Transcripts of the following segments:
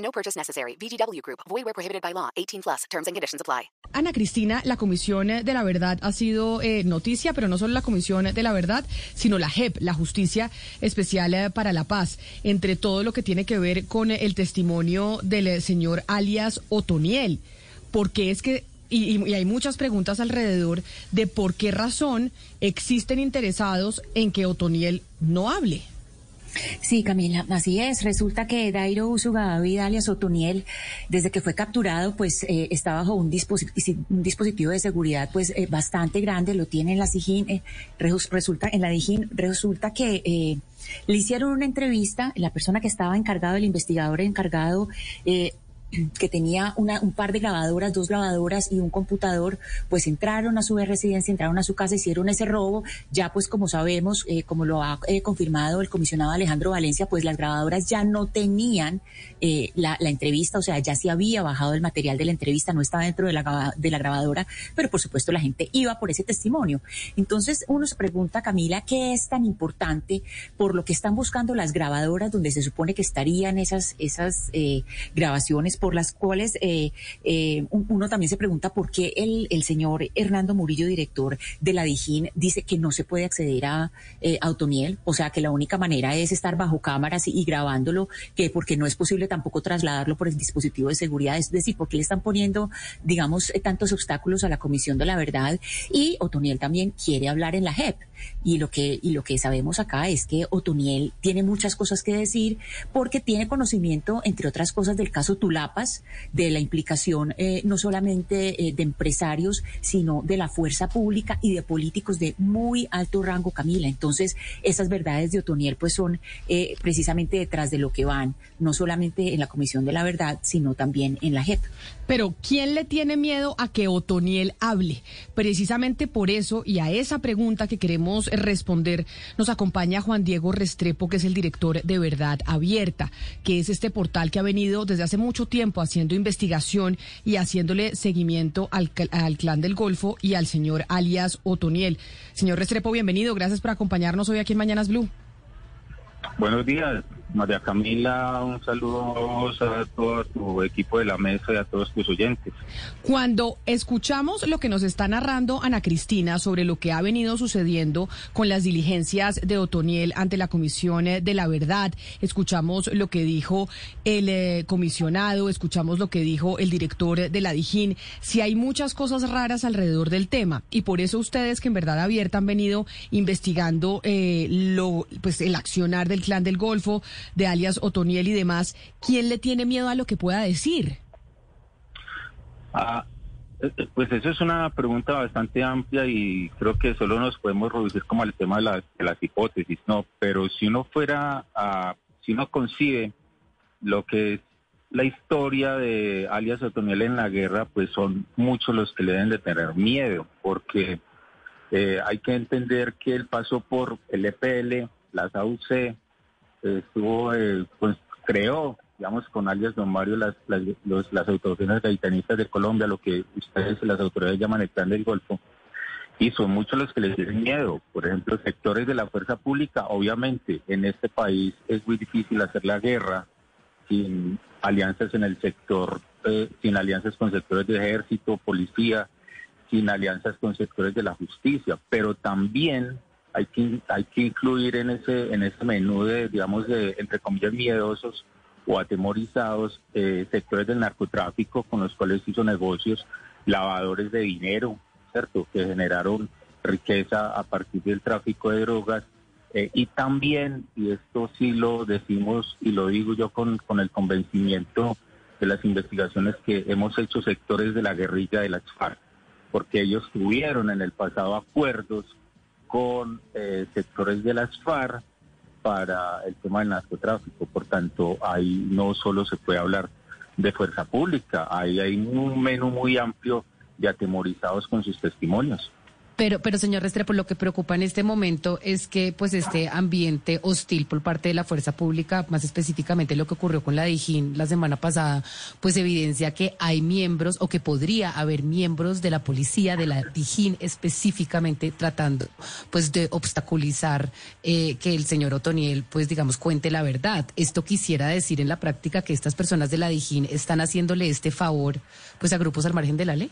No purchase necessary. VGW Group. Void where prohibited by law. 18 plus. Terms and conditions apply. Ana Cristina, la Comisión de la Verdad ha sido eh, noticia, pero no solo la Comisión de la Verdad, sino la JEP, la Justicia Especial eh, para la Paz, entre todo lo que tiene que ver con el testimonio del eh, señor alias Otoniel. Porque es que y, y, hay muchas preguntas alrededor de por qué razón existen interesados en que Otoniel no hable. Sí, Camila, así es. Resulta que Dairo Usuga David alias Otoniel, desde que fue capturado, pues eh, está bajo un, dispositivo, un dispositivo de seguridad pues eh, bastante grande, lo tiene en la Sijín, eh, resulta, en la Dijín, resulta que eh, le hicieron una entrevista, la persona que estaba encargado, el investigador encargado, eh, que tenía una, un par de grabadoras, dos grabadoras y un computador, pues entraron a su residencia, entraron a su casa, hicieron ese robo. Ya pues como sabemos, eh, como lo ha eh, confirmado el comisionado Alejandro Valencia, pues las grabadoras ya no tenían eh, la, entrevista, o sea, ya se había bajado el material de la entrevista, no estaba dentro de la, de la grabadora, pero por supuesto la gente iba por ese testimonio. Entonces uno se pregunta, Camila, ¿qué es tan importante por lo que están buscando las grabadoras donde se supone que estarían esas, esas grabaciones? Por las cuales eh, eh, uno también se pregunta por qué el, el, señor Hernando Murillo, director de la Dijín, dice que no se puede acceder a eh, Autoniel, o sea que la única manera es estar bajo cámaras y, y, grabándolo, que porque no es posible tampoco trasladarlo por el dispositivo de seguridad, es decir, porque le están poniendo, digamos, tantos obstáculos a la Comisión de la Verdad y Otoniel también quiere hablar en la JEP. Y lo que, y lo que sabemos acá es que Otoniel tiene muchas cosas que decir porque tiene conocimiento, entre otras cosas, del caso Tulapas, de la implicación eh, no solamente eh, de empresarios, sino de la fuerza pública y de políticos de muy alto rango, Camila. Entonces, esas verdades de Otoniel pues son eh, precisamente detrás de lo que van, no solamente en la Comisión de la Verdad, sino también en la JEP. Pero, ¿quién le tiene miedo a que Otoniel hable? Precisamente por eso y a esa pregunta que queremos responder, nos acompaña Juan Diego Restrepo, que es el director de Verdad Abierta, que es este portal que ha venido desde hace mucho tiempo haciendo investigación y haciéndole seguimiento al, al clan del Golfo y al señor alias Otoniel. Señor Restrepo, bienvenido. Gracias por acompañarnos hoy aquí en Mañanas Blue. Buenos días, María Camila. Un saludo a todo tu equipo de la mesa y a todos tus oyentes. Cuando escuchamos lo que nos está narrando Ana Cristina sobre lo que ha venido sucediendo con las diligencias de Otoniel ante la Comisión de la Verdad, escuchamos lo que dijo el eh, comisionado, escuchamos lo que dijo el director de la Dijín. Si hay muchas cosas raras alrededor del tema y por eso ustedes que en verdad abierta han venido investigando eh, lo, pues el accionar del clan del Golfo, de alias Otoniel y demás, ¿quién le tiene miedo a lo que pueda decir? Ah, pues eso es una pregunta bastante amplia y creo que solo nos podemos reducir como al tema de, la, de las hipótesis, ¿no? Pero si uno fuera a, si uno concibe lo que es la historia de alias Otoniel en la guerra, pues son muchos los que le deben de tener miedo, porque eh, hay que entender que él pasó por el EPL, las AUC, estuvo, eh, pues creó, digamos, con alias Don Mario las, las, los, las autoridades gaitanistas de Colombia, lo que ustedes, las autoridades llaman el plan del Golfo, y son muchos los que les tienen miedo. Por ejemplo, sectores de la fuerza pública, obviamente, en este país es muy difícil hacer la guerra sin alianzas en el sector, eh, sin alianzas con sectores de ejército, policía, sin alianzas con sectores de la justicia, pero también hay que, hay que incluir en ese, en ese menú de, digamos, entre comillas, miedosos o atemorizados eh, sectores del narcotráfico con los cuales hizo negocios, lavadores de dinero, ¿cierto? Que generaron riqueza a partir del tráfico de drogas. Eh, y también, y esto sí lo decimos y lo digo yo con, con el convencimiento de las investigaciones que hemos hecho sectores de la guerrilla de las FARC, porque ellos tuvieron en el pasado acuerdos con eh, sectores de las FARC para el tema del narcotráfico. Por tanto, ahí no solo se puede hablar de fuerza pública. Ahí hay un menú muy amplio de atemorizados con sus testimonios. Pero, pero señor Restrepo, lo que preocupa en este momento es que pues este ambiente hostil por parte de la fuerza pública, más específicamente lo que ocurrió con la Dijín la semana pasada, pues evidencia que hay miembros o que podría haber miembros de la policía de la Dijín específicamente tratando pues de obstaculizar eh, que el señor Otoniel pues digamos cuente la verdad. Esto quisiera decir en la práctica que estas personas de la Dijín están haciéndole este favor pues a grupos al margen de la ley.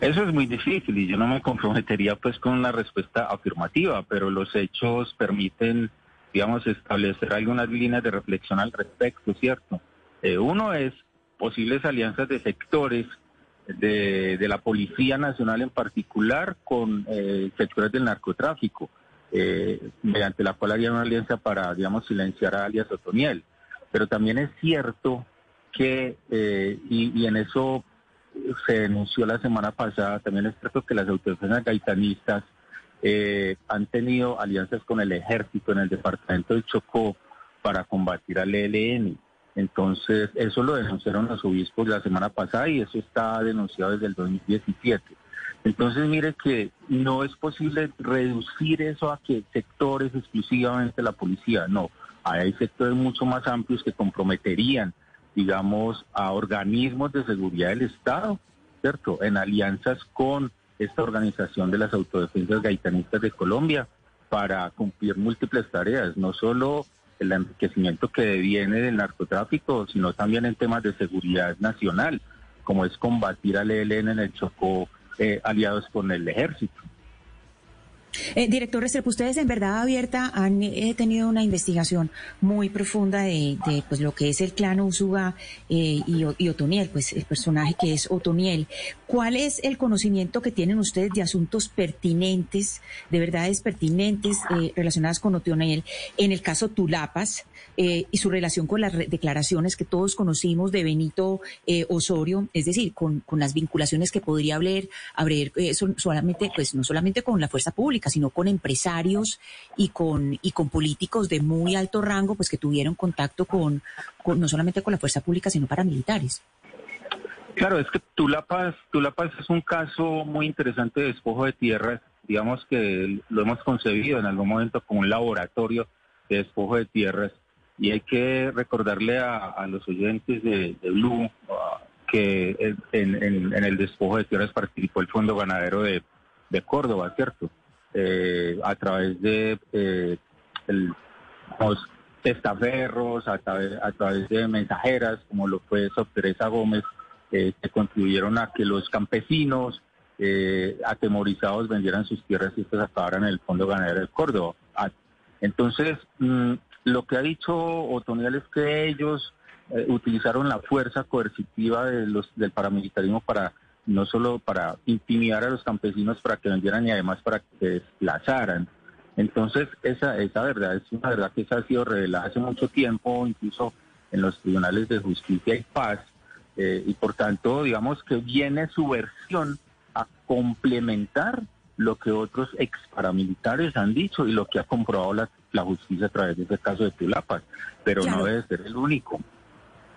Eso es muy difícil y yo no me comprometería pues con la respuesta afirmativa, pero los hechos permiten, digamos, establecer algunas líneas de reflexión al respecto, ¿cierto? Eh, uno es posibles alianzas de sectores de, la Policía Nacional en particular con eh, sectores del narcotráfico, eh, mediante la cual haría una alianza para, digamos, silenciar a alias Otoniel. Pero también es cierto que, y, y en eso se denunció la semana pasada, también es cierto que las autoridades gaitanistas eh, han tenido alianzas con el ejército en el departamento de Chocó para combatir al ELN. Entonces, eso lo denunciaron los obispos la semana pasada y eso está denunciado desde el 2017. Entonces, mire que no es posible reducir eso a que sectores exclusivamente la policía, no. Hay sectores mucho más amplios que comprometerían digamos, a organismos de seguridad del Estado, ¿cierto? En alianzas con esta organización de las autodefensas gaitanistas de Colombia para cumplir múltiples tareas, no solo el enriquecimiento que viene del narcotráfico, sino también en temas de seguridad nacional, como es combatir al ELN en el Chocó, eh, aliados con el ejército. Eh, director Restrepo, ustedes en verdad abierta han eh, tenido una investigación muy profunda de, pues lo que es el clan Usuga eh, y, Otoniel, pues el personaje que es Otoniel. ¿Cuál es el conocimiento que tienen ustedes de asuntos pertinentes, de verdades pertinentes relacionadas con Otoniel en el caso Tulapas y su relación con las declaraciones que todos conocimos de Benito Osorio, es decir, con, las vinculaciones que podría haber, haber solamente, pues no solamente con la fuerza pública, sino con empresarios y con, y con políticos de muy alto rango, pues que tuvieron contacto con, no solamente con la fuerza pública, sino paramilitares. Claro, es que Tulapaz, Tulapaz es un caso muy interesante de despojo de tierras. Digamos que lo hemos concebido en algún momento como un laboratorio de despojo de tierras. Y hay que recordarle a, los oyentes de, Blue que en, el despojo de tierras participó el Fondo Ganadero de, de Córdoba, ¿cierto? Eh, a través de eh, los testaferros, a través, a través de mensajeras, como lo fue Sor Teresa Gómez, eh, que contribuyeron a que los campesinos atemorizados vendieran sus tierras y estas acabaran en el Fondo Ganadero del Córdoba. Ah, entonces, mm, lo que ha dicho Otoniel es que ellos utilizaron la fuerza coercitiva de los, del paramilitarismo para no solo para intimidar a los campesinos para que vendieran y además para que se desplazaran. Entonces, esa, esa verdad es una verdad que se ha sido revelada hace mucho tiempo, incluso en los tribunales de justicia y paz, eh, y por tanto, digamos que viene su versión a complementar lo que otros ex paramilitares han dicho y lo que ha comprobado la, justicia a través de ese caso de Tulapas, pero no debe ser el único.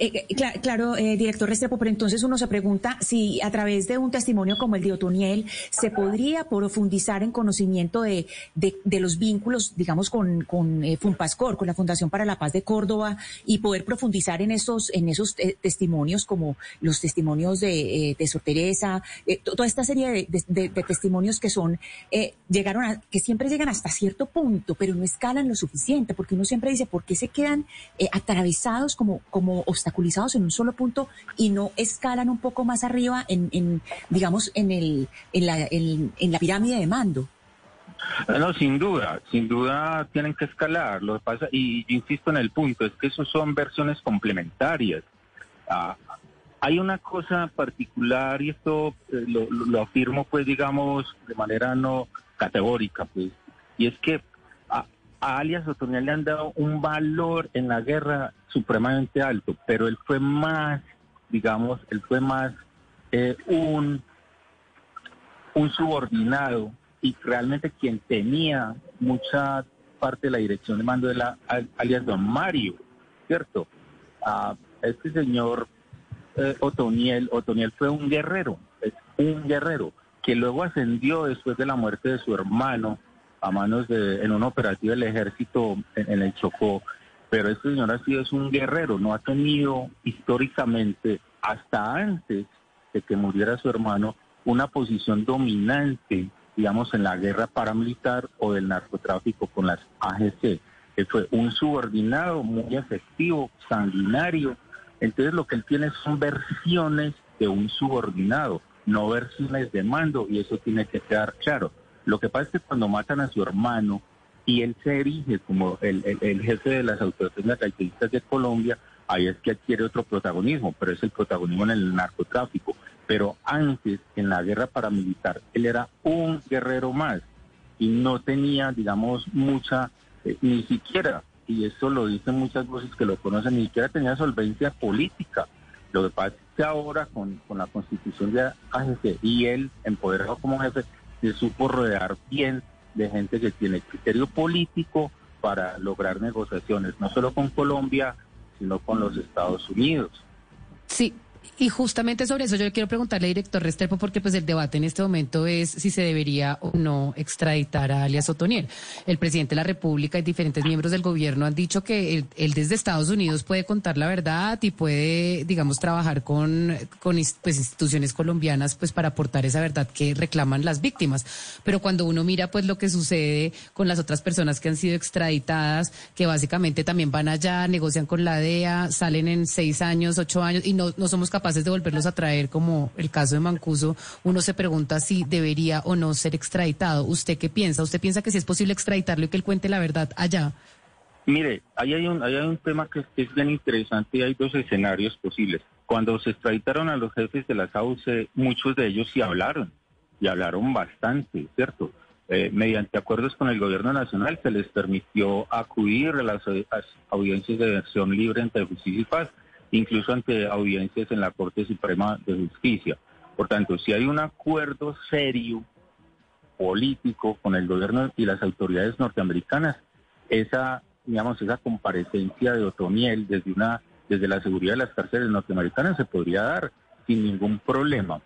Eh, eh claro, eh, director Restrepo, pero entonces uno se pregunta si a través de un testimonio como el de Otoniel se podría profundizar en conocimiento de, de, los vínculos, digamos, con, con eh, FUNPASCOR, con la Fundación para la Paz de Córdoba, y poder profundizar en esos, en esos testimonios como los testimonios de, de Sor Teresa, toda esta serie de, testimonios que son, llegaron que siempre llegan hasta cierto punto, pero no escalan lo suficiente, porque uno siempre dice, ¿por qué se quedan atravesados como, como obstáculos? En un solo punto y no escalan un poco más arriba en, digamos, en, el, en, la, en, la pirámide de mando. No, sin duda, sin duda tienen que escalar. Lo que pasa, y insisto en el punto, es que eso son versiones complementarias. Ah, hay una cosa particular, y esto eh, lo, lo, afirmo, pues, digamos, de manera no categórica, pues, y es que a alias Otoniel le han dado un valor en la guerra supremamente alto, pero él fue más, digamos, él fue más eh, un, subordinado y realmente quien tenía mucha parte de la dirección de mando de la alias Don Mario, ¿cierto? Ah, este señor eh, Otoniel, Otoniel fue un guerrero, es un guerrero, que luego ascendió después de la muerte de su hermano a manos de, en un operativo del ejército en, el Chocó. Pero este señor ha sido un guerrero, no ha tenido históricamente, hasta antes de que muriera su hermano, una posición dominante, digamos, en la guerra paramilitar o del narcotráfico con las AGC, que fue un subordinado muy efectivo, sanguinario. Entonces lo que él tiene son versiones de un subordinado, no versiones de mando, y eso tiene que quedar claro. Lo que pasa es que cuando matan a su hermano y él se erige como el, el- jefe de las autoridades características de Colombia, ahí es que adquiere otro protagonismo, pero es el protagonismo en el narcotráfico. Pero antes, en la guerra paramilitar, él era un guerrero más y no tenía, digamos, mucha, eh, ni siquiera, y eso lo dicen muchas voces que lo conocen, ni siquiera tenía solvencia política. Lo que pasa es que ahora con, con la constitución de AGC y él, empoderado como jefe, se supo rodear bien de gente que tiene criterio político para lograr negociaciones, no solo con Colombia, sino con los Estados Unidos. Sí. Y justamente sobre eso yo le quiero preguntarle, director Restrepo, porque pues el debate en este momento es si se debería o no extraditar a alias Otoniel. El presidente de la República y diferentes miembros del gobierno han dicho que él, desde Estados Unidos puede contar la verdad y puede, digamos, trabajar con, con pues, instituciones colombianas pues para aportar esa verdad que reclaman las víctimas. Pero cuando uno mira pues lo que sucede con las otras personas que han sido extraditadas, que básicamente también van allá, negocian con la DEA, salen en seis años, ocho años y no, no somos capaces de volverlos a traer como el caso de Mancuso, uno se pregunta si debería o no ser extraditado. ¿Usted qué piensa? ¿Usted piensa que si es posible extraditarlo y que él cuente la verdad allá? Mire, ahí hay un, ahí hay un tema que es, bien interesante y hay dos escenarios posibles. Cuando se extraditaron a los jefes de las AUC, muchos de ellos sí hablaron, y hablaron bastante, ¿cierto? Eh, mediante acuerdos con el gobierno nacional se les permitió acudir a las, audiencias de versión libre ante justicia y paz, incluso ante audiencias en la Corte Suprema de Justicia. Por tanto, si hay un acuerdo serio político con el gobierno y las autoridades norteamericanas, esa, digamos, esa comparecencia de Otoniel desde una, desde la seguridad de las cárceles norteamericanas se podría dar sin ningún problema.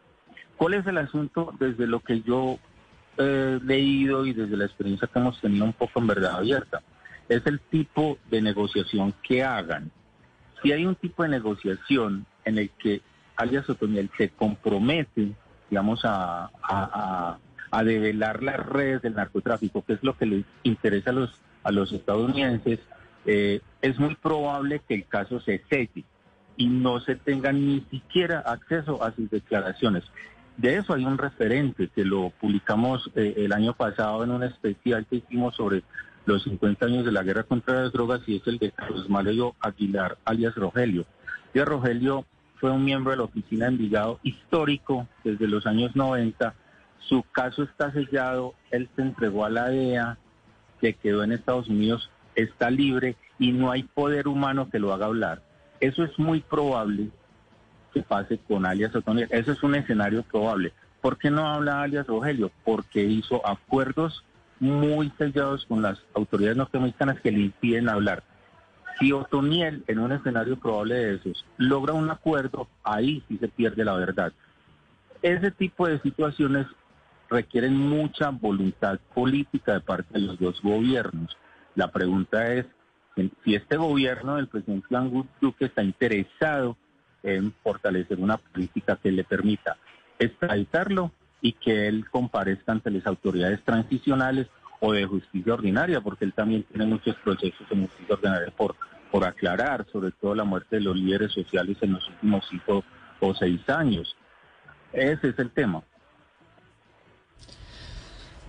¿Cuál es el asunto desde lo que yo he leído y desde la experiencia que hemos tenido un poco en verdad abierta? Es el tipo de negociación que hagan. Si hay un tipo de negociación en el que alias Otoniel se compromete, digamos, a, a, a, develar las redes del narcotráfico, que es lo que les interesa a los, a los estadounidenses, eh, es muy probable que el caso se selle y no se tenga ni siquiera acceso a sus declaraciones. De eso hay un referente que lo publicamos eh, el año pasado en un especial que hicimos sobre los 50 años de la guerra contra las drogas y es el de Carlos Mario Aguilar, alias Rogelio. Y Rogelio fue un miembro de la oficina de Envigado histórico desde los años 90. Su caso está sellado, él se entregó a la DEA, que quedó en Estados Unidos, está libre y no hay poder humano que lo haga hablar. Eso es muy probable que pase con alias Otoniel. Eso es un escenario probable. ¿Por qué no habla alias Rogelio? Porque hizo acuerdos muy sellados con las autoridades norteamericanas que le impiden hablar. Si Otoniel, en un escenario probable de esos, logra un acuerdo, ahí sí se pierde la verdad. Ese tipo de situaciones requieren mucha voluntad política de parte de los dos gobiernos. La pregunta es si este gobierno del presidente Iván Duque está interesado en fortalecer una política que le permita extraditarlo y que él comparezca ante las autoridades transicionales o de justicia ordinaria, porque él también tiene muchos procesos en justicia ordinaria por, por aclarar, sobre todo la muerte de los líderes sociales en los últimos cinco o seis años. Ese es el tema.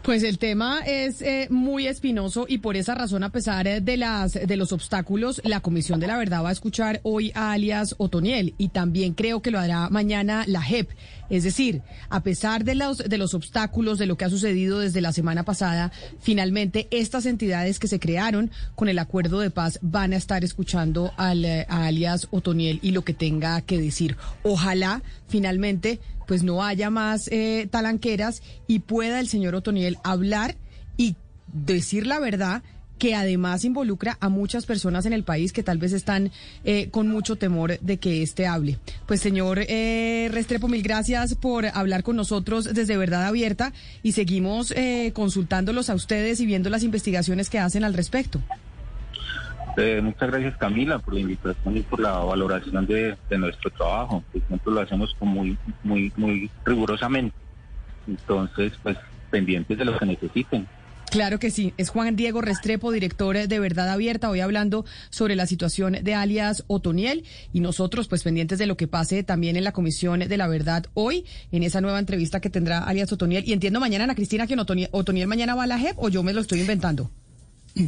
Pues el tema es eh, muy espinoso y por esa razón, a pesar eh, de las de los obstáculos, la Comisión de la Verdad va a escuchar hoy a alias Otoniel y también creo que lo hará mañana la JEP. Es decir, a pesar de los de los obstáculos de lo que ha sucedido desde la semana pasada, finalmente estas entidades que se crearon con el acuerdo de paz van a estar escuchando al, eh, a alias Otoniel y lo que tenga que decir. Ojalá finalmente pues no haya más eh, talanqueras y pueda el señor Otoniel hablar y decir la verdad que además involucra a muchas personas en el país que tal vez están eh, con mucho temor de que éste hable. Pues señor eh, Restrepo, mil gracias por hablar con nosotros desde Verdad Abierta y seguimos eh, consultándolos a ustedes y viendo las investigaciones que hacen al respecto. Eh, muchas gracias Camila por la invitación y por la valoración de, nuestro trabajo. Nosotros lo hacemos con muy, muy, muy rigurosamente. Entonces, pues pendientes de lo que necesiten. Claro que sí. Es Juan Diego Restrepo, director de Verdad Abierta, hoy hablando sobre la situación de alias Otoniel y nosotros pues pendientes de lo que pase también en la Comisión de la Verdad hoy en esa nueva entrevista que tendrá alias Otoniel. Y entiendo mañana, Ana Cristina, que Otoniel, Otoniel mañana va a la JEP o yo me lo estoy inventando.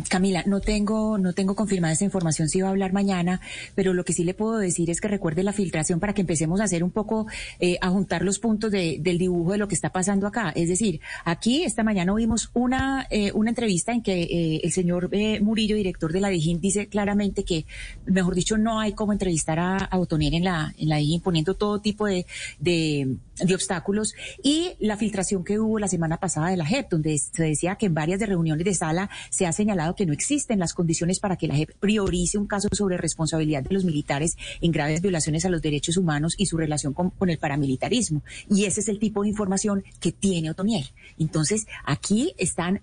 Camila, no tengo, no tengo confirmada esa información si va a hablar mañana, pero lo que sí le puedo decir es que recuerde la filtración para que empecemos a hacer un poco, eh, a juntar los puntos de, del dibujo de lo que está pasando acá. Es decir, aquí esta mañana oímos una, eh, una entrevista en que eh, el señor eh, Murillo, director de la DIJÍN, dice claramente que, mejor dicho, no hay cómo entrevistar a, a Otoniel en la, en la DIJÍN poniendo todo tipo de, de, de obstáculos y la filtración que hubo la semana pasada de la JEP, donde se decía que en varias de reuniones de sala se ha señalado que no existen las condiciones para que la JEP priorice un caso sobre responsabilidad de los militares en graves violaciones a los derechos humanos y su relación con, el paramilitarismo. Y ese es el tipo de información que tiene Otoniel. Entonces, aquí están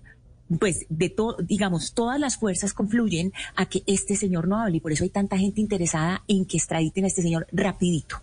pues de todo, digamos, todas las fuerzas confluyen a que este señor no hable y por eso hay tanta gente interesada en que extraditen a este señor rapidito.